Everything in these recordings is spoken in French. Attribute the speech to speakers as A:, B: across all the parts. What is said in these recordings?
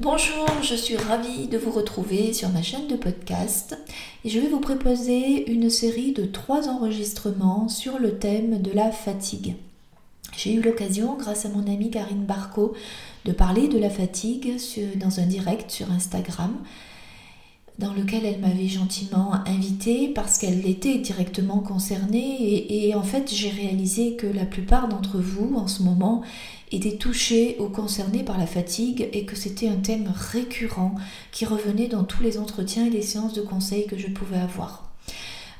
A: Bonjour, je suis ravie de vous retrouver sur ma chaîne de podcast et je vais vous proposer une série de trois enregistrements sur le thème de la fatigue. J'ai eu l'occasion, grâce à mon amie Karine Barco, de parler de la fatigue dans un direct sur Instagram dans lequel elle m'avait gentiment invitée parce qu'elle était directement concernée et, en fait j'ai réalisé que la plupart d'entre vous en ce moment étaient touchés ou concernés par la fatigue et que c'était un thème récurrent qui revenait dans tous les entretiens et les séances de conseil que je pouvais avoir.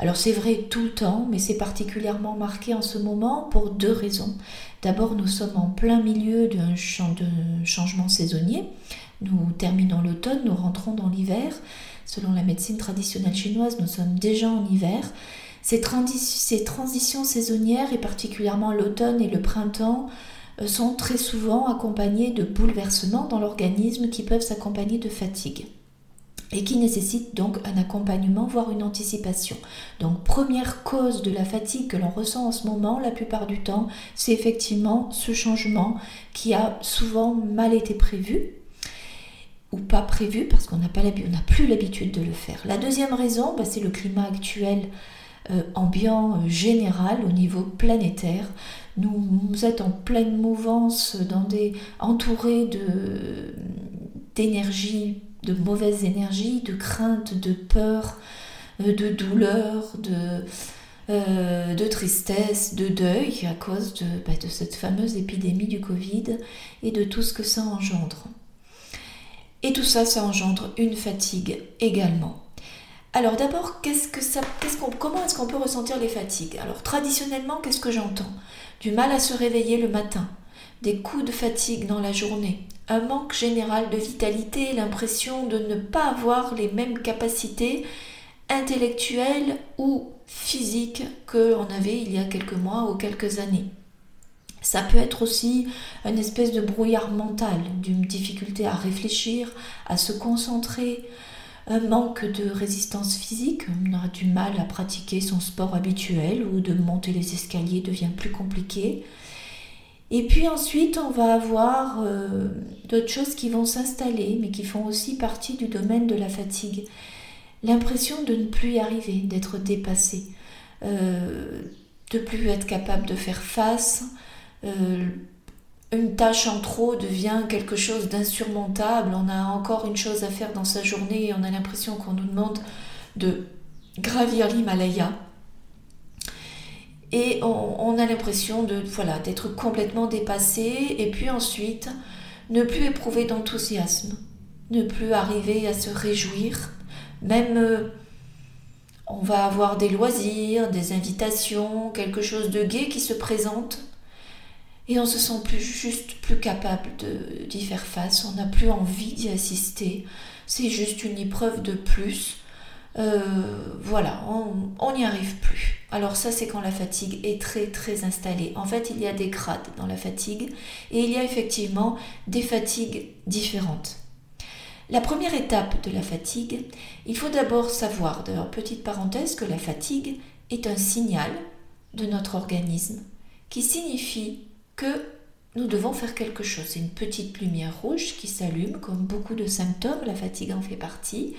A: Alors c'est vrai tout le temps, mais c'est particulièrement marqué en ce moment pour deux raisons. D'abord, nous sommes en plein milieu d'un changement saisonnier. Nous terminons l'automne, nous rentrons dans l'hiver. Selon la médecine traditionnelle chinoise, nous sommes déjà en hiver. Ces, transitions saisonnières, et particulièrement l'automne et le printemps, sont très souvent accompagnées de bouleversements dans l'organisme qui peuvent s'accompagner de fatigue et qui nécessitent donc un accompagnement, voire une anticipation. Donc première cause de la fatigue que l'on ressent en ce moment, la plupart du temps, c'est effectivement ce changement qui a souvent mal été prévu ou pas prévu parce qu'on n'a plus l'habitude de le faire. La deuxième raison, bah, c'est le climat actuel euh, ambiant euh, général au niveau planétaire. Nous, nous êtes en pleine mouvance, dans des, entourés de, d'énergie, de mauvaises énergies, de crainte, de peur, euh, de douleur, de, de tristesse, de deuil à cause de, bah, de cette fameuse épidémie du Covid et de tout ce que ça engendre. Et tout ça, ça engendre une fatigue également. Alors d'abord, qu'est-ce que ça, comment est-ce qu'on peut ressentir les fatigues? Alors traditionnellement, qu'est-ce que j'entends? Du mal à se réveiller le matin, des coups de fatigue dans la journée, un manque général de vitalité, l'impression de ne pas avoir les mêmes capacités intellectuelles ou physiques que l'on avait il y a quelques mois ou quelques années. Ça peut être aussi une espèce de brouillard mental, d'une difficulté à réfléchir, à se concentrer, un manque de résistance physique, on aura du mal à pratiquer son sport habituel ou de monter les escaliers devient plus compliqué. Et puis ensuite, on va avoir euh, d'autres choses qui vont s'installer, mais qui font aussi partie du domaine de la fatigue. L'impression de ne plus y arriver, d'être dépassé, euh, de plus être capable de faire face, euh, une tâche en trop devient quelque chose d'insurmontable, on a encore une chose à faire dans sa journée et on a l'impression qu'on nous demande de gravir l'Himalaya. Et on, a l'impression de voilà d'être complètement dépassé et puis ensuite ne plus éprouver d'enthousiasme, ne plus arriver à se réjouir, même euh, on va avoir des loisirs, des invitations, quelque chose de gai qui se présente et on se sent plus juste plus capable d'y faire face, on n'a plus envie d'y assister, c'est juste une épreuve de plus. Euh, voilà, on n'y arrive plus. Alors ça c'est quand la fatigue est très très installée. En fait il y a des grades dans la fatigue et il y a effectivement des fatigues différentes. La première étape de la fatigue, il faut d'abord savoir, d'ailleurs petite parenthèse, que la fatigue est un signal de notre organisme qui signifie que nous devons faire quelque chose. C'est une petite lumière rouge qui s'allume, comme beaucoup de symptômes, la fatigue en fait partie.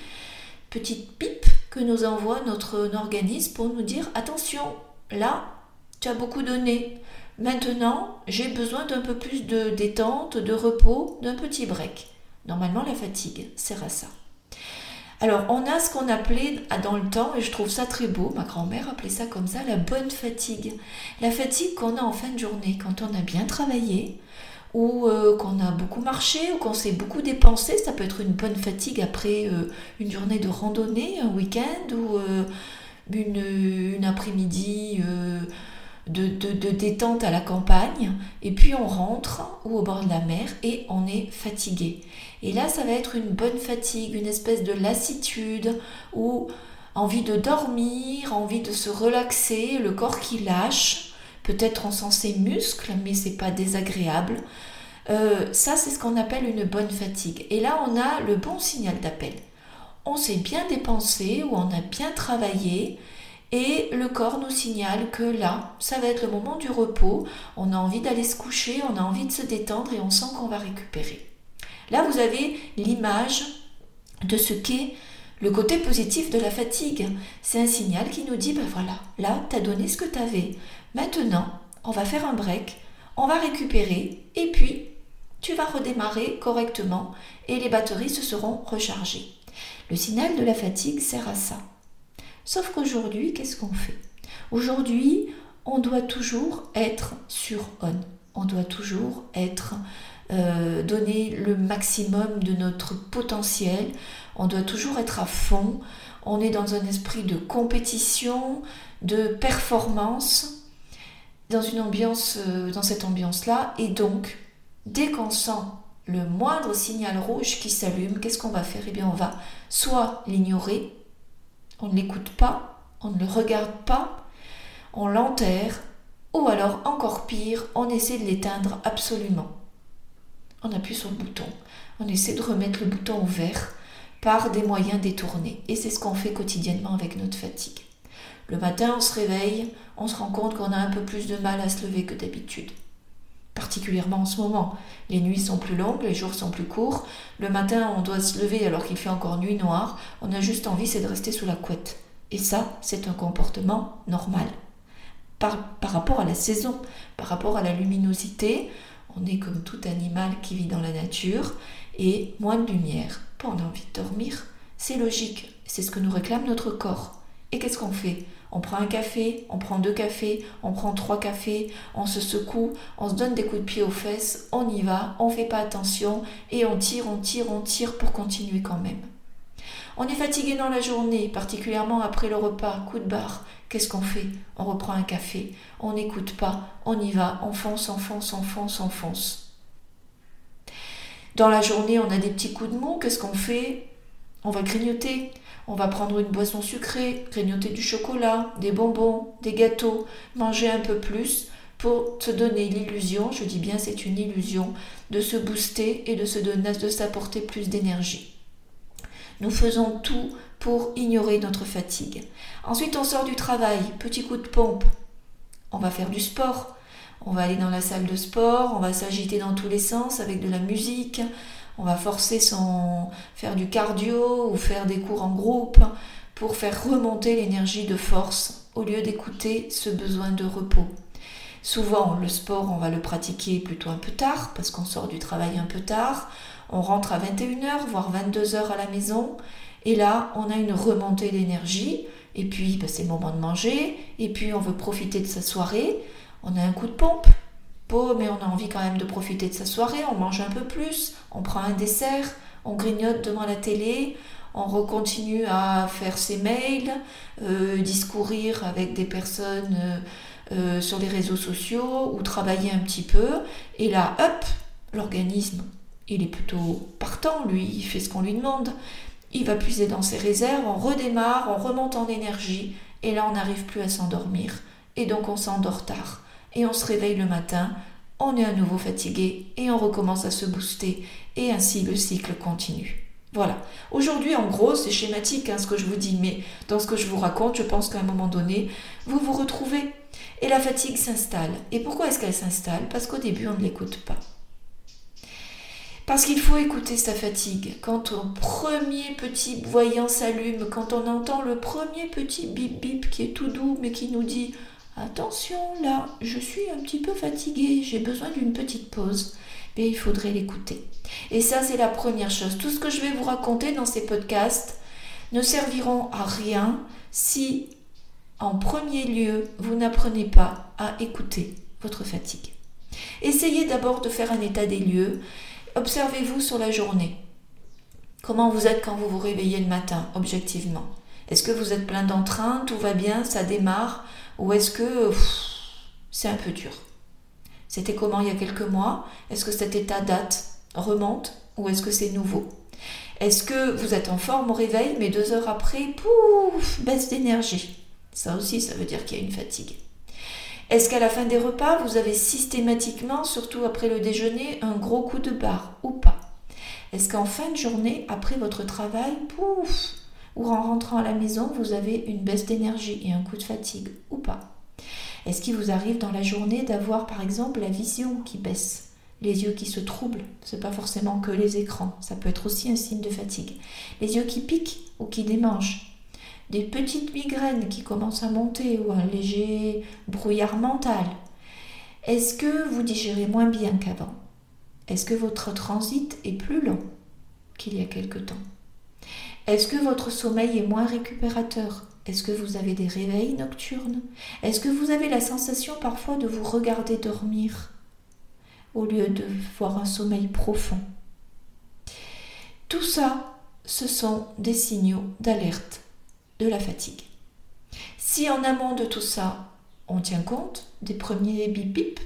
A: Petite pipe que nous envoie notre organisme pour nous dire attention, là, tu as beaucoup donné. Maintenant, j'ai besoin d'un peu plus de détente, de repos, d'un petit break. Normalement, la fatigue sert à ça. Alors, on a ce qu'on appelait dans le temps, et je trouve ça très beau, ma grand-mère appelait ça comme ça, la bonne fatigue. La fatigue qu'on a en fin de journée, quand on a bien travaillé, ou euh, qu'on a beaucoup marché, ou qu'on s'est beaucoup dépensé, ça peut être une bonne fatigue après euh, une journée de randonnée, un week-end, ou euh, une, une après-midi de, de, détente à la campagne, et puis on rentre ou au bord de la mer et on est fatigué. Et là, ça va être une bonne fatigue, une espèce de lassitude ou envie de dormir, envie de se relaxer, le corps qui lâche. Peut-être on sent ses muscles, mais c'est pas désagréable. Euh, ça, c'est ce qu'on appelle une bonne fatigue. Et là, on a le bon signal d'appel. On s'est bien dépensé ou on a bien travaillé et le corps nous signale que là, ça va être le moment du repos, on a envie d'aller se coucher, on a envie de se détendre et on sent qu'on va récupérer. Là, vous avez l'image de ce qu'est le côté positif de la fatigue. C'est un signal qui nous dit, ben voilà, là, tu as donné ce que tu avais. Maintenant, on va faire un break, on va récupérer, et puis tu vas redémarrer correctement et les batteries se seront rechargées. Le signal de la fatigue sert à ça. Sauf qu'aujourd'hui, qu'est-ce qu'on fait? Aujourd'hui, on doit toujours être sur on. On doit toujours être euh, donner le maximum de notre potentiel. On doit toujours être à fond. On est dans un esprit de compétition, de performance, dans une ambiance, euh, dans cette ambiance-là. Et donc, dès qu'on sent le moindre signal rouge qui s'allume, qu'est-ce qu'on va faire? Eh bien, on va soit l'ignorer, on ne l'écoute pas, on ne le regarde pas, on l'enterre, ou alors encore pire, on essaie de l'éteindre absolument. On appuie sur le bouton, on essaie de remettre le bouton au vert par des moyens détournés. Et c'est ce qu'on fait quotidiennement avec notre fatigue. Le matin, on se réveille, on se rend compte qu'on a un peu plus de mal à se lever que d'habitude. Particulièrement en ce moment. Les nuits sont plus longues, les jours sont plus courts. Le matin, on doit se lever alors qu'il fait encore nuit noire. On a juste envie, c'est de rester sous la couette. Et ça, c'est un comportement normal par, rapport à la saison, par rapport à la luminosité. On est comme tout animal qui vit dans la nature et moins de lumière, pas on a envie de dormir. C'est logique, c'est ce que nous réclame notre corps. Et qu'est-ce qu'on fait? On prend un café, on prend deux cafés, on prend trois cafés, on se secoue, on se donne des coups de pied aux fesses, on y va, on fait pas attention et on tire, on tire, on tire pour continuer quand même. On est fatigué dans la journée, particulièrement après le repas, coup de barre. Qu'est-ce qu'on fait? On reprend un café, on n'écoute pas, on y va, on fonce, on fonce, on fonce, on fonce. Dans la journée, on a des petits coups de mou, qu'est-ce qu'on fait? On va grignoter, on va prendre une boisson sucrée, grignoter du chocolat, des bonbons, des gâteaux, manger un peu plus pour se donner l'illusion, je dis bien c'est une illusion, de se booster et de se donner, de s'apporter plus d'énergie. Nous faisons tout pour ignorer notre fatigue. Ensuite, on sort du travail, petit coup de pompe. On va faire du sport. On va aller dans la salle de sport, on va s'agiter dans tous les sens avec de la musique. On va forcer son faire du cardio ou faire des cours en groupe pour faire remonter l'énergie de force au lieu d'écouter ce besoin de repos. Souvent, le sport, on va le pratiquer plutôt un peu tard parce qu'on sort du travail un peu tard. On rentre à 21h, voire 22h à la maison. Et là, on a une remontée d'énergie. Et puis, bah, c'est le moment de manger. Et puis, on veut profiter de sa soirée. On a un coup de pompe. Mais on a envie quand même de profiter de sa soirée. On mange un peu plus. On prend un dessert. On grignote devant la télé. On recontinue à faire ses mails, euh, discourir avec des personnes euh, euh, sur les réseaux sociaux ou travailler un petit peu. Et là, hop, l'organisme il est plutôt partant, lui, il fait ce qu'on lui demande. Il va puiser dans ses réserves, on redémarre, on remonte en énergie, et là on n'arrive plus à s'endormir. Et donc on s'endort tard. Et on se réveille le matin, on est à nouveau fatigué, et on recommence à se booster, et ainsi le cycle continue. Voilà. Aujourd'hui, en gros, c'est schématique hein, ce que je vous dis, mais dans ce que je vous raconte, je pense qu'à un moment donné, vous vous retrouvez. Et la fatigue s'installe. Et pourquoi est-ce qu'elle s'installe? Parce qu'au début, on ne l'écoute pas. Parce qu'il faut écouter sa fatigue. Quand un premier petit voyant s'allume, quand on entend le premier petit bip bip qui est tout doux mais qui nous dit Attention là, je suis un petit peu fatigué, j'ai besoin d'une petite pause, mais il faudrait l'écouter. Et ça, c'est la première chose. Tout ce que je vais vous raconter dans ces podcasts ne serviront à rien si, en premier lieu, vous n'apprenez pas à écouter votre fatigue. Essayez d'abord de faire un état des lieux Observez-vous sur la journée. Comment vous êtes quand vous vous réveillez le matin, objectivement? Est-ce que vous êtes plein d'entrain, tout va bien, ça démarre? Ou est-ce que c'est un peu dur? C'était comment il y a quelques mois? Est-ce que cet état date, remonte? Ou est-ce que c'est nouveau? Est-ce que vous êtes en forme au réveil, mais deux heures après, pouf, baisse d'énergie? Ça aussi, ça veut dire qu'il y a une fatigue. Est-ce qu'à la fin des repas, vous avez systématiquement, surtout après le déjeuner, un gros coup de barre ou pas? Est-ce qu'en fin de journée, après votre travail, pouf, ou en rentrant à la maison, vous avez une baisse d'énergie et un coup de fatigue ou pas. Est-ce qu'il vous arrive dans la journée d'avoir par exemple la vision qui baisse les yeux qui se troublent, c'est pas forcément que les écrans, ça peut être aussi un signe de fatigue. Les yeux qui piquent ou qui démangent, des petites migraines qui commencent à monter ou un léger brouillard mental. Est-ce que vous digérez moins bien qu'avant? Est-ce que votre transit est plus long qu'il y a quelque temps? Est-ce que votre sommeil est moins récupérateur? Est-ce que vous avez des réveils nocturnes? Est-ce que vous avez la sensation parfois de vous regarder dormir au lieu de voir un sommeil profond? Tout ça, ce sont des signaux d'alerte de la fatigue. Si en amont de tout ça, on tient compte des premiers bip bip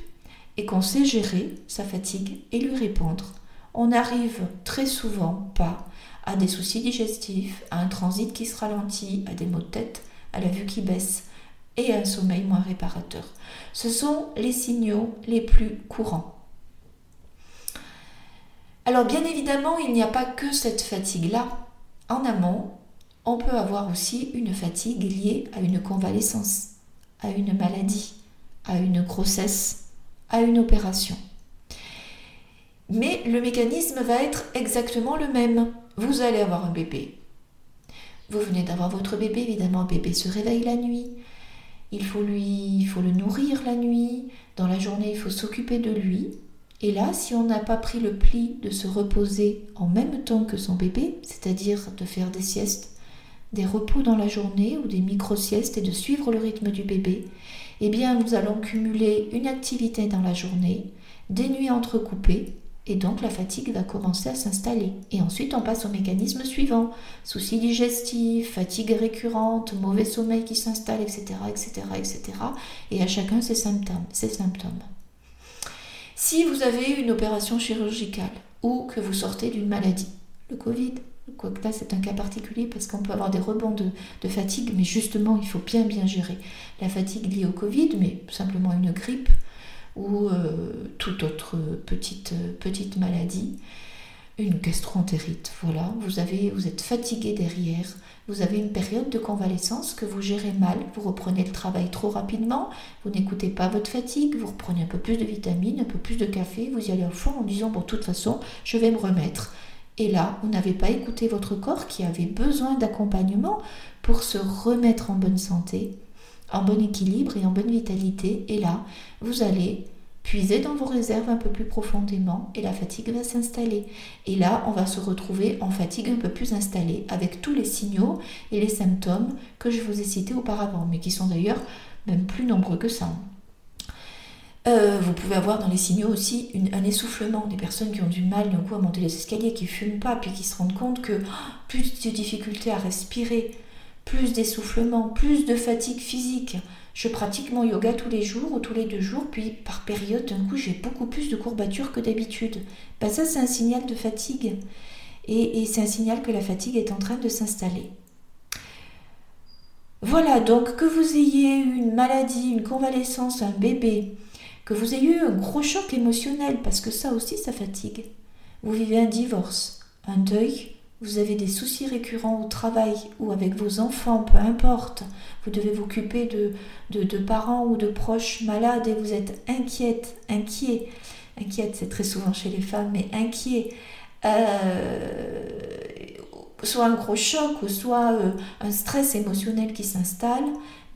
A: et qu'on sait gérer sa fatigue et lui répondre, on n'arrive très souvent pas à des soucis digestifs, à un transit qui se ralentit, à des maux de tête, à la vue qui baisse et à un sommeil moins réparateur. Ce sont les signaux les plus courants. Alors bien évidemment, il n'y a pas que cette fatigue-là. En amont, on peut avoir aussi une fatigue liée à une convalescence, à une maladie, à une grossesse, à une opération. Mais le mécanisme va être exactement le même. Vous allez avoir un bébé. Vous venez d'avoir votre bébé, évidemment, bébé se réveille la nuit. Il faut lui, le nourrir la nuit. Dans la journée, il faut s'occuper de lui. Et là, si on n'a pas pris le pli de se reposer en même temps que son bébé, c'est-à-dire de faire des siestes, des repos dans la journée ou des micro-siestes et de suivre le rythme du bébé, eh bien nous allons cumuler une activité dans la journée, des nuits entrecoupées, et donc la fatigue va commencer à s'installer. Et ensuite on passe au mécanisme suivant. Soucis digestifs, fatigue récurrente, mauvais sommeil qui s'installe, etc., etc., etc. Et à chacun ses symptômes. Ses symptômes. Si vous avez une opération chirurgicale ou que vous sortez d'une maladie, le Covid, quoique là c'est un cas particulier parce qu'on peut avoir des rebonds de, fatigue, mais justement il faut bien bien gérer la fatigue liée au Covid, mais simplement une grippe ou euh, toute autre petite, petite maladie. Une gastroentérite. Voilà, vous, avez, vous êtes fatigué derrière, vous avez une période de convalescence que vous gérez mal, vous reprenez le travail trop rapidement, vous n'écoutez pas votre fatigue, vous reprenez un peu plus de vitamines, un peu plus de café, vous y allez au fond en disant, bon, de toute façon, je vais me remettre. Et là, vous n'avez pas écouté votre corps qui avait besoin d'accompagnement pour se remettre en bonne santé, en bon équilibre et en bonne vitalité. Et là, vous allez Puisez dans vos réserves un peu plus profondément et la fatigue va s'installer. Et là, on va se retrouver en fatigue un peu plus installée avec tous les signaux et les symptômes que je vous ai cités auparavant, mais qui sont d'ailleurs même plus nombreux que ça. Euh, vous pouvez avoir dans les signaux aussi un essoufflement, des personnes qui ont du mal d'un coup à monter les escaliers, qui fument pas, puis qui se rendent compte que oh, plus de difficultés à respirer, plus d'essoufflement, plus de fatigue physique, je pratique mon yoga tous les jours ou tous les deux jours, puis par période, d'un coup, j'ai beaucoup plus de courbatures que d'habitude. Ben, ça, c'est un signal de fatigue. Et, et c'est un signal que la fatigue est en train de s'installer. Voilà, donc que vous ayez eu une maladie, une convalescence, un bébé, que vous ayez eu un gros choc émotionnel, parce que ça aussi, ça fatigue. Vous vivez un divorce, un deuil, vous avez des soucis récurrents au travail ou avec vos enfants, peu importe, vous devez vous occuper de, de, parents ou de proches malades et vous êtes inquiète, inquiet, inquiète c'est très souvent chez les femmes, mais inquiet, euh, soit un gros choc ou soit euh, un stress émotionnel qui s'installe,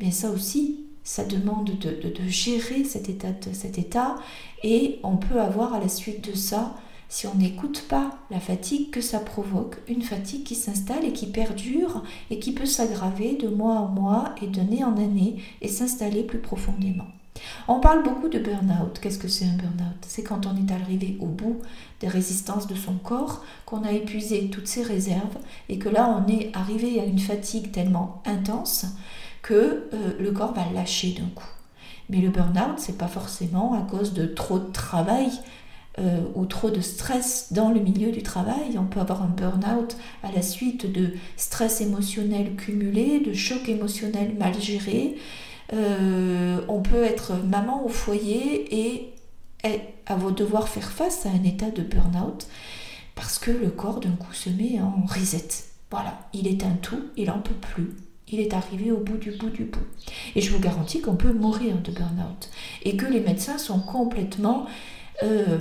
A: mais ça aussi, ça demande de, de, gérer cet état et on peut avoir à la suite de ça si on n'écoute pas la fatigue que ça provoque, une fatigue qui s'installe et qui perdure et qui peut s'aggraver de mois en mois et d'année en année et s'installer plus profondément. On parle beaucoup de burn-out. Qu'est-ce que c'est un burn-out? C'est quand on est arrivé au bout des résistances de son corps, qu'on a épuisé toutes ses réserves et que là on est arrivé à une fatigue tellement intense que euh, le corps va lâcher d'un coup. Mais le burn-out, c'est pas forcément à cause de trop de travail euh, ou trop de stress dans le milieu du travail. On peut avoir un burn-out à la suite de stress émotionnel cumulé, de choc émotionnel mal géré. Euh, on peut être maman au foyer et, avoir devoir faire face à un état de burn-out parce que le corps d'un coup se met en reset. Voilà, il est un tout, il n'en peut plus. Il est arrivé au bout du bout du bout. Et je vous garantis qu'on peut mourir de burn-out. Et que les médecins sont complètement euh,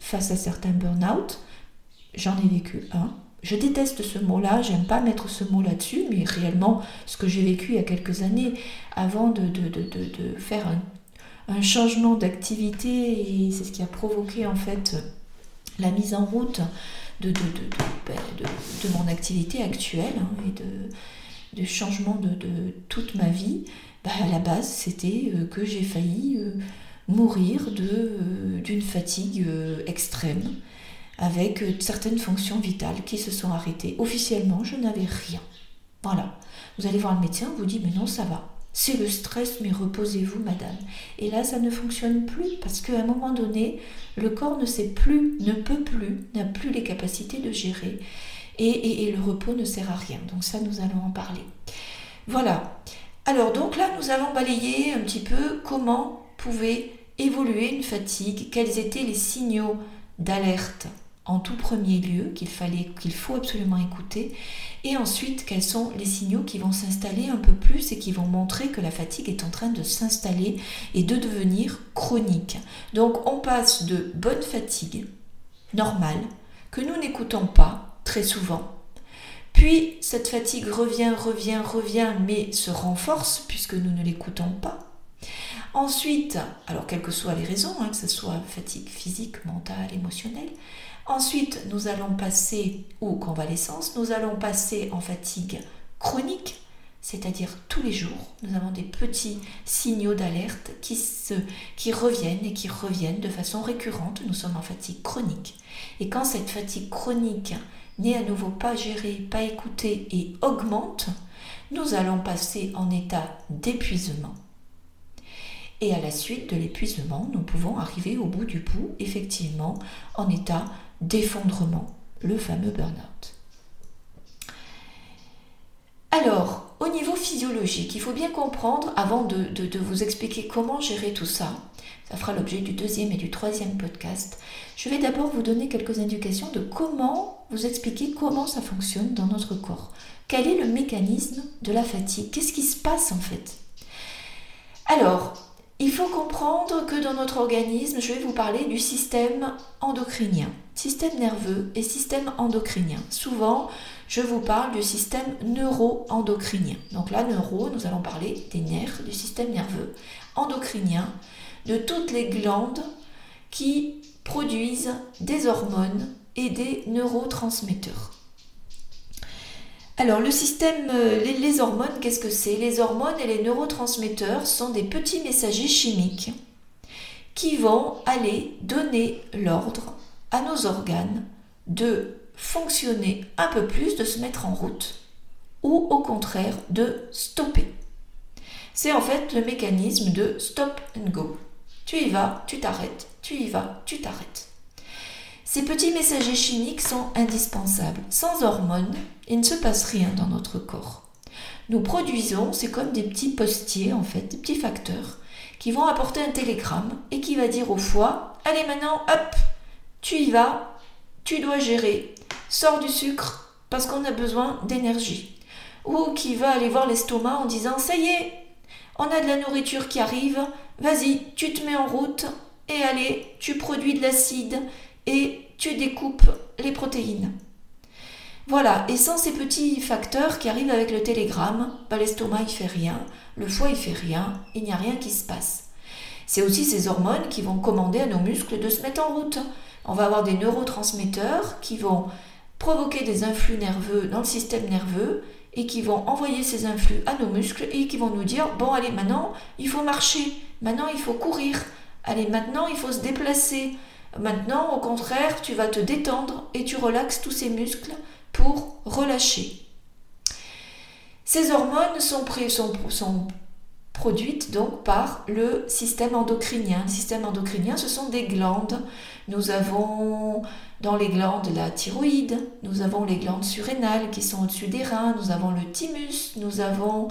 A: face à certains burn-out. J'en ai vécu un. Je déteste ce mot-là, j'aime pas mettre ce mot là-dessus, mais réellement, ce que j'ai vécu il y a quelques années, avant de, de, faire un, changement d'activité, et c'est ce qui a provoqué en fait la mise en route de, ben, mon activité actuelle hein, et de, changement de, toute ma vie, ben, à la base, c'était euh, que j'ai failli euh, mourir euh, d'une fatigue extrême avec euh, certaines fonctions vitales qui se sont arrêtées. Officiellement, je n'avais rien. Voilà. Vous allez voir le médecin, vous dit mais non, ça va. C'est le stress, mais reposez-vous, madame. Et là, ça ne fonctionne plus parce qu'à un moment donné, le corps ne sait plus, ne peut plus, n'a plus les capacités de gérer. Et, et, le repos ne sert à rien. Donc ça, nous allons en parler. Voilà. Alors donc là, nous allons balayer un petit peu comment pouvait évoluer une fatigue, quels étaient les signaux d'alerte en tout premier lieu qu'il fallait qu'il faut absolument écouter et ensuite quels sont les signaux qui vont s'installer un peu plus et qui vont montrer que la fatigue est en train de s'installer et de devenir chronique. Donc on passe de bonne fatigue normale que nous n'écoutons pas très souvent puis cette fatigue revient, revient, revient, mais se renforce puisque nous ne l'écoutons pas. Ensuite, alors quelles que soient les raisons, hein, que ce soit fatigue physique, mentale, émotionnelle, Ensuite, nous allons passer, ou convalescence, nous allons passer en fatigue chronique, c'est-à-dire tous les jours, nous avons des petits signaux d'alerte qui, qui reviennent et qui reviennent de façon récurrente. Nous sommes en fatigue chronique. Et quand cette fatigue chronique n'est à nouveau pas gérée, pas écoutée et augmente, nous allons passer en état d'épuisement. Et à la suite de l'épuisement, nous pouvons arriver au bout du bout, effectivement, en état d'effondrement, le fameux burn-out. Alors, au niveau physiologique, il faut bien comprendre, avant de, vous expliquer comment gérer tout ça, ça fera l'objet du deuxième et du troisième podcast, je vais d'abord vous donner quelques indications de comment vous expliquer comment ça fonctionne dans notre corps. Quel est le mécanisme de la fatigue? Qu'est-ce qui se passe en fait? Alors, il faut comprendre que dans notre organisme, je vais vous parler du système endocrinien, système nerveux et système endocrinien. Souvent, je vous parle du système neuro-endocrinien. Donc là, neuro, nous allons parler des nerfs, du système nerveux. Endocrinien, de toutes les glandes qui produisent des hormones et des neurotransmetteurs. Alors le système, euh, les, hormones, qu'est-ce que c'est? Les hormones et les neurotransmetteurs sont des petits messagers chimiques qui vont aller donner l'ordre à nos organes de fonctionner un peu plus, de se mettre en route, ou au contraire de stopper. C'est en fait le mécanisme de stop and go. Tu y vas, tu t'arrêtes, tu y vas, tu t'arrêtes. Ces petits messagers chimiques sont indispensables. Sans hormones, il ne se passe rien dans notre corps. Nous produisons, c'est comme des petits postiers en fait, des petits facteurs, qui vont apporter un télégramme et qui va dire au foie, allez maintenant, hop, tu y vas, tu dois gérer, sors du sucre parce qu'on a besoin d'énergie. Ou qui va aller voir l'estomac en disant, ça y est, on a de la nourriture qui arrive, vas-y, tu te mets en route et allez, tu produis de l'acide et tu découpes les protéines. Voilà, et sans ces petits facteurs qui arrivent avec le télégramme, bah, l'estomac il fait rien, le foie il fait rien, il n'y a rien qui se passe. C'est aussi ces hormones qui vont commander à nos muscles de se mettre en route. On va avoir des neurotransmetteurs qui vont provoquer des influx nerveux dans le système nerveux et qui vont envoyer ces influx à nos muscles et qui vont nous dire bon allez maintenant il faut marcher, maintenant il faut courir, allez maintenant il faut se déplacer, Maintenant, au contraire, tu vas te détendre et tu relaxes tous ces muscles pour relâcher. Ces hormones sont, produites donc par le système endocrinien. Le système endocrinien, ce sont des glandes. Nous avons dans les glandes la thyroïde, nous avons les glandes surrénales qui sont au-dessus des reins, nous avons le thymus, nous avons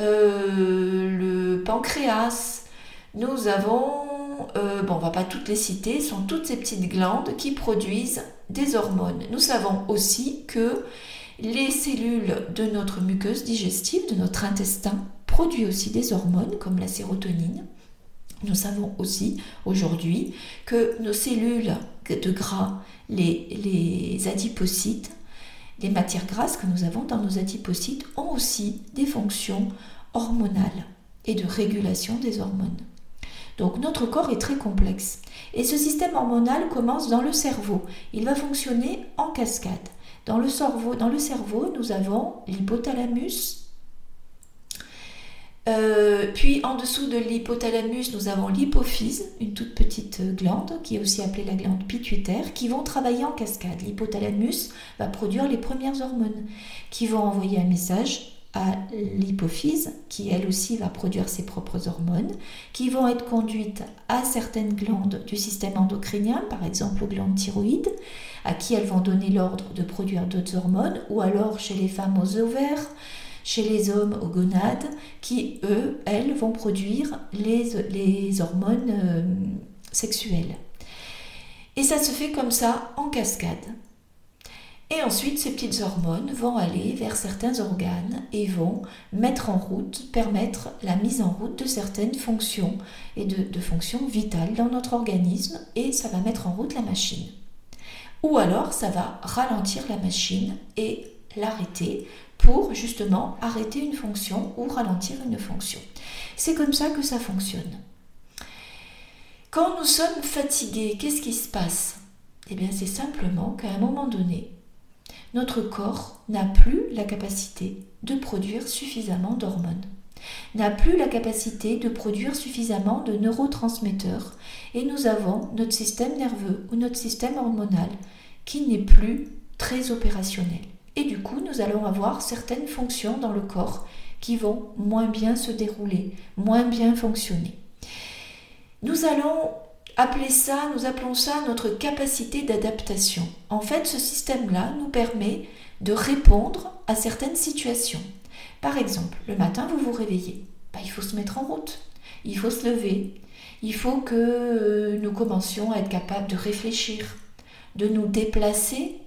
A: euh, le pancréas, nous avons euh, bon, on va pas toutes les citer, sont toutes ces petites glandes qui produisent des hormones. Nous savons aussi que les cellules de notre muqueuse digestive, de notre intestin, produisent aussi des hormones comme la sérotonine. Nous savons aussi aujourd'hui que nos cellules de gras, les, les adipocytes, les matières grasses que nous avons dans nos adipocytes ont aussi des fonctions hormonales et de régulation des hormones. Donc notre corps est très complexe. Et ce système hormonal commence dans le cerveau. Il va fonctionner en cascade. Dans le cerveau, nous avons l'hypothalamus. Euh, puis en dessous de l'hypothalamus, nous avons l'hypophyse, une toute petite glande qui est aussi appelée la glande pituitaire, qui vont travailler en cascade. L'hypothalamus va produire les premières hormones qui vont envoyer un message à l'hypophyse, qui elle aussi va produire ses propres hormones, qui vont être conduites à certaines glandes du système endocrinien, par exemple aux glandes thyroïdes, à qui elles vont donner l'ordre de produire d'autres hormones, ou alors chez les femmes aux ovaires, chez les hommes aux gonades, qui eux, elles, vont produire les, hormones euh, sexuelles. Et ça se fait comme ça en cascade. Et ensuite, ces petites hormones vont aller vers certains organes et vont mettre en route, permettre la mise en route de certaines fonctions et de, fonctions vitales dans notre organisme et ça va mettre en route la machine. Ou alors, ça va ralentir la machine et l'arrêter pour justement arrêter une fonction ou ralentir une fonction. C'est comme ça que ça fonctionne. Quand nous sommes fatigués, qu'est-ce qui se passe? Eh bien, c'est simplement qu'à un moment donné, notre corps n'a plus la capacité de produire suffisamment d'hormones, n'a plus la capacité de produire suffisamment de neurotransmetteurs et nous avons notre système nerveux ou notre système hormonal qui n'est plus très opérationnel. Et du coup, nous allons avoir certaines fonctions dans le corps qui vont moins bien se dérouler, moins bien fonctionner. Nous allons appeler ça, nous appelons ça notre capacité d'adaptation. En fait, ce système-là nous permet de répondre à certaines situations. Par exemple, le matin, vous vous réveillez. Bah, il faut se mettre en route. Il faut se lever. Il faut que euh, nous commencions à être capables de réfléchir, de nous déplacer,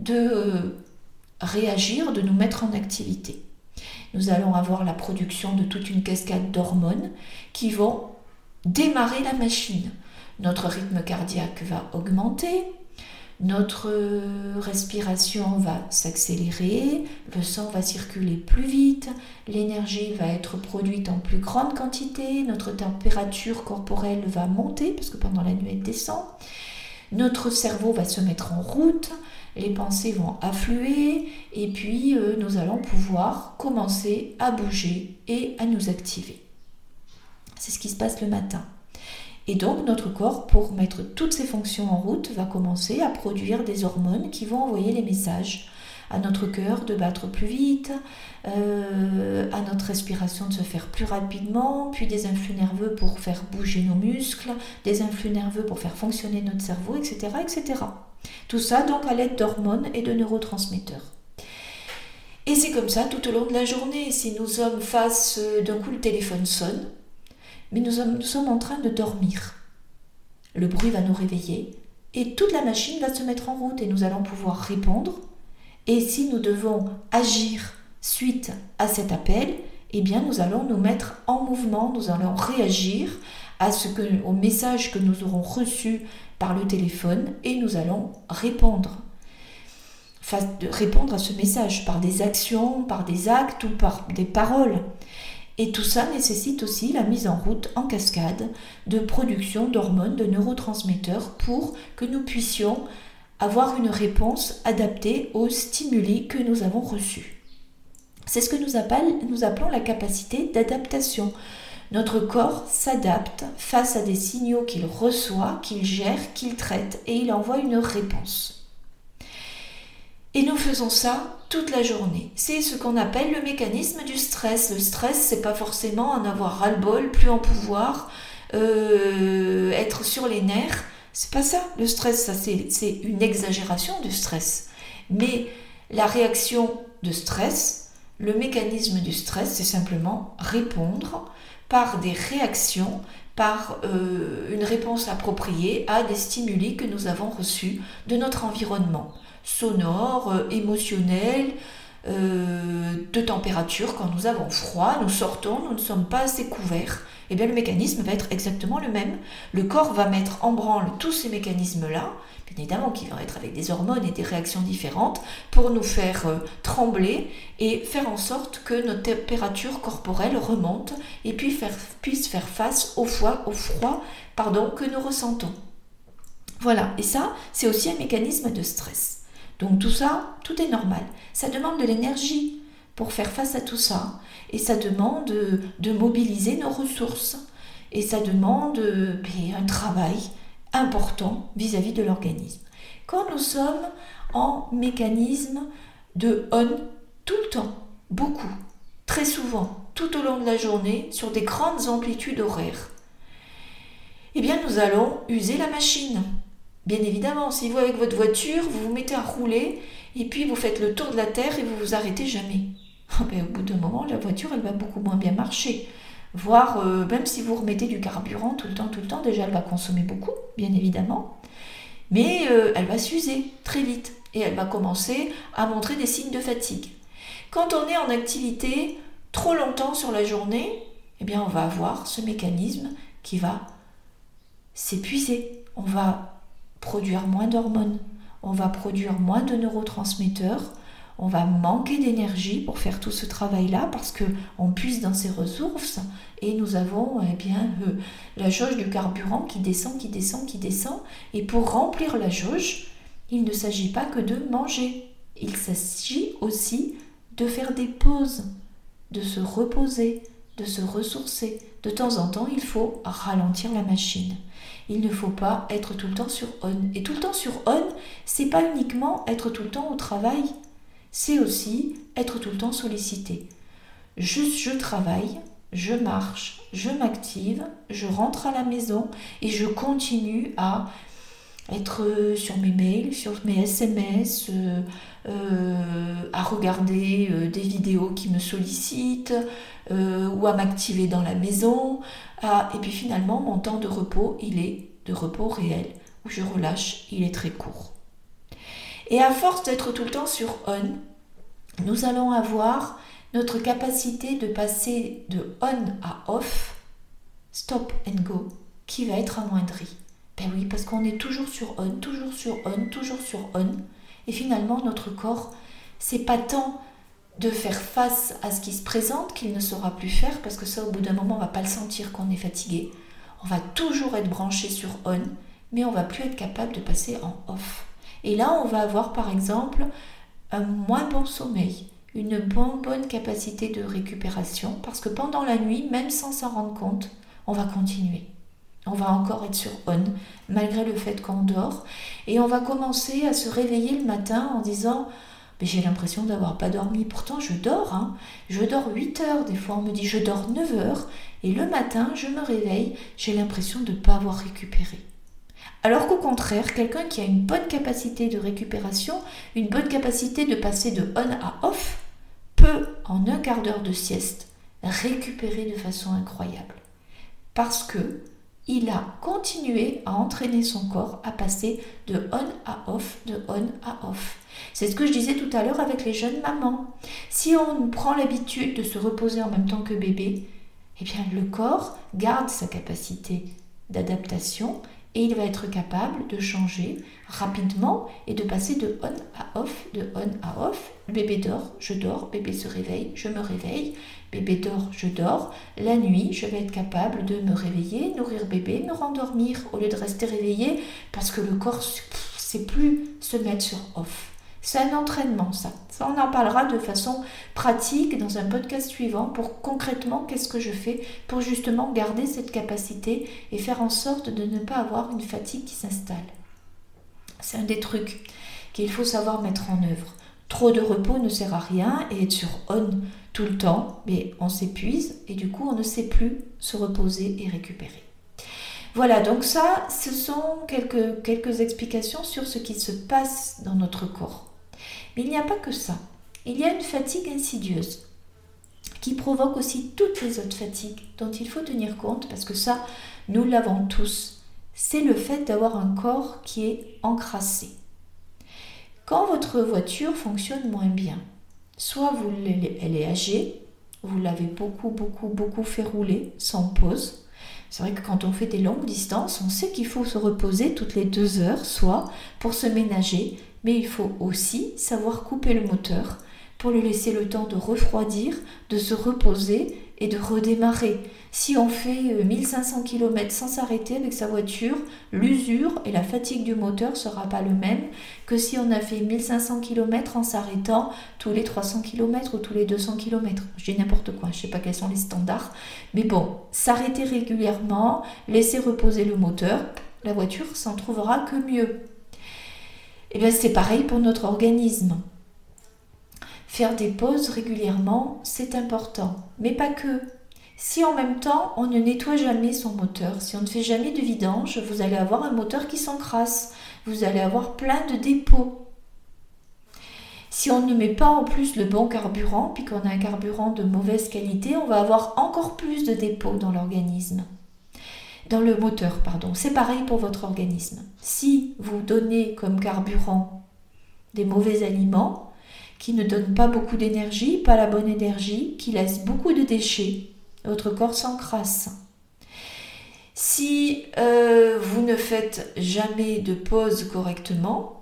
A: de euh, réagir, de nous mettre en activité. Nous allons avoir la production de toute une cascade d'hormones qui vont démarrer la machine notre rythme cardiaque va augmenter, notre respiration va s'accélérer, le sang va circuler plus vite, l'énergie va être produite en plus grande quantité, notre température corporelle va monter parce que pendant la nuit elle descend, notre cerveau va se mettre en route, les pensées vont affluer et puis euh, nous allons pouvoir commencer à bouger et à nous activer. C'est ce qui se passe le matin. Et donc notre corps, pour mettre toutes ces fonctions en route, va commencer à produire des hormones qui vont envoyer les messages à notre cœur de battre plus vite, euh, à notre respiration de se faire plus rapidement, puis des influx nerveux pour faire bouger nos muscles, des influx nerveux pour faire fonctionner notre cerveau, etc. etc. Tout ça donc à l'aide d'hormones et de neurotransmetteurs. Et c'est comme ça tout au long de la journée. Si nous sommes face, euh, d'un coup le téléphone sonne, mais nous sommes, en train de dormir. Le bruit va nous réveiller et toute la machine va se mettre en route et nous allons pouvoir répondre. Et si nous devons agir suite à cet appel, eh bien nous allons nous mettre en mouvement, nous allons réagir au message que nous aurons reçu par le téléphone et nous allons répondre. répondre à ce message par des actions, par des actes ou par des paroles. Et tout ça nécessite aussi la mise en route en cascade de production d'hormones, de neurotransmetteurs pour que nous puissions avoir une réponse adaptée aux stimuli que nous avons reçus. C'est ce que nous, appelons la capacité d'adaptation. Notre corps s'adapte face à des signaux qu'il reçoit, qu'il gère, qu'il traite et il envoie une réponse. Et nous faisons ça toute la journée. C'est ce qu'on appelle le mécanisme du stress. Le stress, c'est pas forcément en avoir ras-le-bol, plus en pouvoir, euh, être sur les nerfs. C'est pas ça. Le stress, c'est une exagération du stress. Mais la réaction de stress, le mécanisme du stress, c'est simplement répondre par des réactions, par euh, une réponse appropriée à des stimuli que nous avons reçus de notre environnement sonore, euh, émotionnel, euh, de température. Quand nous avons froid, nous sortons, nous ne sommes pas assez couverts eh le mécanisme va être exactement le même. Le corps va mettre en branle tous ces mécanismes-là, bien évidemment qui vont être avec des hormones et des réactions différentes, pour nous faire euh, trembler et faire en sorte que notre température corporelle remonte et puis faire, puisse faire face au froid, au froid pardon, que nous ressentons. Voilà, et ça, c'est aussi un mécanisme de stress. Donc tout ça, tout est normal. Ça demande de l'énergie pour faire face à tout ça. Et ça demande de, mobiliser nos ressources. Et ça demande ben, un travail important vis-à-vis de l'organisme. Quand nous sommes en mécanisme de on tout le temps, beaucoup, très souvent, tout au long de la journée, sur des grandes amplitudes horaires, eh bien nous allons user la machine. Bien évidemment, si vous avec votre voiture, vous vous mettez à rouler et puis vous faites le tour de la Terre et vous vous arrêtez jamais. Au bout d'un moment, la voiture, elle va beaucoup moins bien marcher. Voire, euh, même si vous remettez du carburant tout le temps, tout le temps, déjà, elle va consommer beaucoup, bien évidemment. Mais euh, elle va s'user très vite et elle va commencer à montrer des signes de fatigue. Quand on est en activité trop longtemps sur la journée, eh bien, on va avoir ce mécanisme qui va s'épuiser. On va produire moins d'hormones, on va produire moins de neurotransmetteurs, on va manquer d'énergie pour faire tout ce travail-là parce que on puise dans ses ressources et nous avons eh bien euh, la jauge du carburant qui descend, qui descend, qui descend. Et pour remplir la jauge, il ne s'agit pas que de manger. Il s'agit aussi de faire des pauses, de se reposer, de se ressourcer. De temps en temps, il faut ralentir la machine. Il ne faut pas être tout le temps sur on. Et tout le temps sur on, c'est pas uniquement être tout le temps au travail c'est aussi être tout le temps sollicité. Je travaille, je marche, je m'active, je rentre à la maison et je continue à être sur mes mails, sur mes SMS, euh, euh, à regarder euh, des vidéos qui me sollicitent ou à m'activer dans la maison. Et puis finalement, mon temps de repos, il est de repos réel, où je relâche, il est très court. Et à force d'être tout le temps sur on, nous allons avoir notre capacité de passer de on à off, stop and go, qui va être amoindrie. Ben oui, parce qu'on est toujours sur on, toujours sur on, toujours sur on. Et finalement, notre corps, c'est pas tant de faire face à ce qui se présente qu'il ne saura plus faire, parce que ça, au bout d'un moment, on va pas le sentir qu'on est fatigué. On va toujours être branché sur on, mais on va plus être capable de passer en off. Et là, on va avoir par exemple un moins bon sommeil, une bonne, bonne capacité de récupération, parce que pendant la nuit, même sans s'en rendre compte, on va continuer. On va encore être sur on, malgré le fait qu'on dort, et on va commencer à se réveiller le matin en disant j'ai l'impression d'avoir pas dormi. Pourtant, je dors. Hein. Je dors 8 heures. Des fois, on me dit je dors 9 heures. Et le matin, je me réveille. J'ai l'impression de ne pas avoir récupéré. Alors qu'au contraire, quelqu'un qui a une bonne capacité de récupération, une bonne capacité de passer de on à off, peut en un quart d'heure de sieste récupérer de façon incroyable. Parce que il a continué à entraîner son corps à passer de on à off, de on à off. C'est ce que je disais tout à l'heure avec les jeunes mamans. Si on prend l'habitude de se reposer en même temps que bébé, eh bien le corps garde sa capacité d'adaptation et il va être capable de changer rapidement et de passer de on à off, de on à off. Bébé dort, je dors, bébé se réveille, je me réveille, bébé dort, je dors. La nuit, je vais être capable de me réveiller, nourrir bébé, me rendormir au lieu de rester réveillé parce que le corps ne sait plus se mettre sur off. C'est un entraînement, ça. On en parlera de façon pratique dans un podcast suivant pour concrètement qu'est-ce que je fais pour justement garder cette capacité et faire en sorte de ne pas avoir une fatigue qui s'installe. C'est un des trucs qu'il faut savoir mettre en œuvre. Trop de repos ne sert à rien et être sur on tout le temps, mais on s'épuise et du coup on ne sait plus se reposer et récupérer. Voilà, donc ça, ce sont quelques explications sur ce qui se passe dans notre corps. Mais il n'y a pas que ça. Il y a une fatigue insidieuse qui provoque aussi toutes les autres fatigues dont il faut tenir compte parce que ça, nous l'avons tous. C'est le fait d'avoir un corps qui est encrassé. Quand votre voiture fonctionne moins bien, soit elle est âgée, vous l'avez beaucoup, beaucoup, beaucoup fait rouler sans pause. C'est vrai que quand on fait des longues distances, on sait qu'il faut se reposer toutes les deux heures, soit pour se ménager, mais il faut aussi savoir couper le moteur pour lui laisser le temps de refroidir, de se reposer et de redémarrer. Si on fait 1500 euh, km sans s'arrêter avec sa voiture, l'usure et la fatigue du moteur ne sera pas le même que si on a fait 1500 km en s'arrêtant tous les 300 km ou tous les 200 km. Je dis n'importe quoi, je ne sais pas quels sont les standards. Mais bon, s'arrêter régulièrement, laisser reposer le moteur, la voiture s'en trouvera que mieux. Et eh bien c'est pareil pour notre organisme. Faire des pauses régulièrement, c'est important, mais pas que. Si en même temps on ne nettoie jamais son moteur, si on ne fait jamais de vidange, vous allez avoir un moteur qui s'encrasse, vous allez avoir plein de dépôts. Si on ne met pas en plus le bon carburant, puis qu'on a un carburant de mauvaise qualité, on va avoir encore plus de dépôts dans l'organisme. Dans le moteur, pardon. C'est pareil pour votre organisme. Si vous donnez comme carburant des mauvais aliments, qui ne donne pas beaucoup d'énergie, pas la bonne énergie, qui laisse beaucoup de déchets. Votre corps s'encrasse. Si euh, vous ne faites jamais de pause correctement,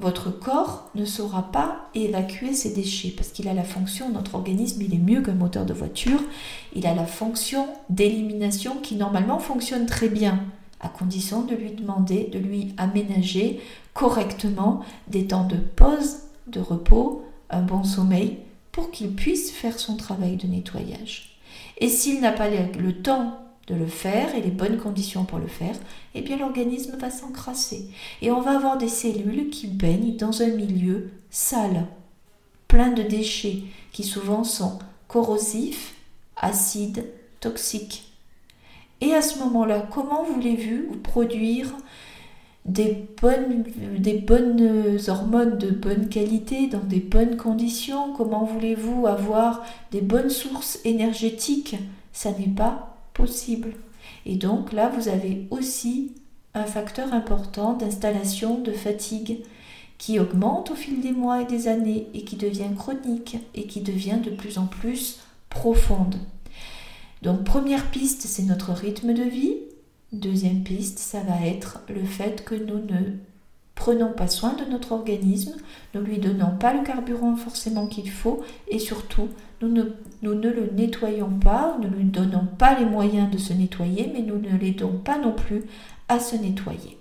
A: votre corps ne saura pas évacuer ces déchets parce qu'il a la fonction, notre organisme, il est mieux qu'un moteur de voiture, il a la fonction d'élimination qui normalement fonctionne très bien, à condition de lui demander, de lui aménager correctement des temps de pause, de repos, un bon sommeil pour qu'il puisse faire son travail de nettoyage. Et s'il n'a pas le temps le faire et les bonnes conditions pour le faire, eh bien l'organisme va s'encrasser. Et on va avoir des cellules qui baignent dans un milieu sale, plein de déchets qui souvent sont corrosifs, acides, toxiques. Et à ce moment-là, comment voulez-vous produire des bonnes, des bonnes hormones de bonne qualité dans des bonnes conditions? Comment voulez-vous avoir des bonnes sources énergétiques? Ça n'est pas possible. Et donc là, vous avez aussi un facteur important d'installation de fatigue qui augmente au fil des mois et des années et qui devient chronique et qui devient de plus en plus profonde. Donc première piste, c'est notre rythme de vie. Deuxième piste, ça va être le fait que nous ne prenons pas soin de notre organisme, ne lui donnons pas le carburant forcément qu'il faut et surtout nous ne, nous le nettoyons pas, ne lui donnons pas les moyens de se nettoyer, mais nous ne l'aidons pas non plus à se nettoyer.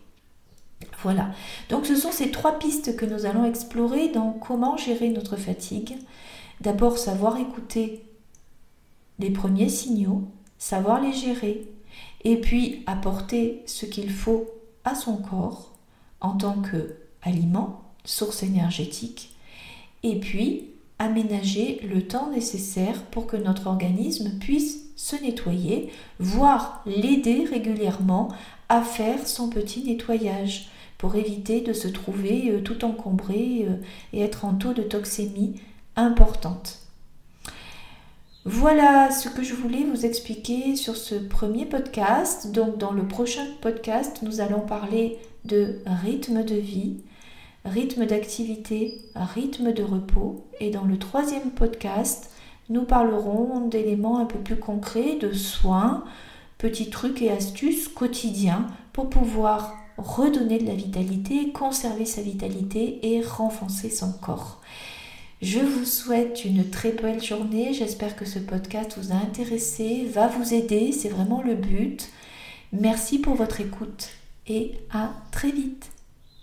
A: Voilà, donc ce sont ces trois pistes que nous allons explorer dans comment gérer notre fatigue. D'abord savoir écouter les premiers signaux, savoir les gérer, et puis apporter ce qu'il faut à son corps en tant que aliment, source énergétique, et puis aménager le temps nécessaire pour que notre organisme puisse se nettoyer, voire l'aider régulièrement à faire son petit nettoyage pour éviter de se trouver euh, tout encombré euh, et être en taux de toxémie importante. Voilà ce que je voulais vous expliquer sur ce premier podcast. Donc dans le prochain podcast, nous allons parler de rythme de vie, rythme d'activité, rythme de repos. Et dans le troisième podcast, nous parlerons d'éléments un peu plus concrets, de soins, petits trucs et astuces quotidiens pour pouvoir redonner de la vitalité, conserver sa vitalité et renforcer son corps. Je vous souhaite une très belle journée. J'espère que ce podcast vous a intéressé, va vous aider. C'est vraiment le but. Merci pour votre écoute et à très vite.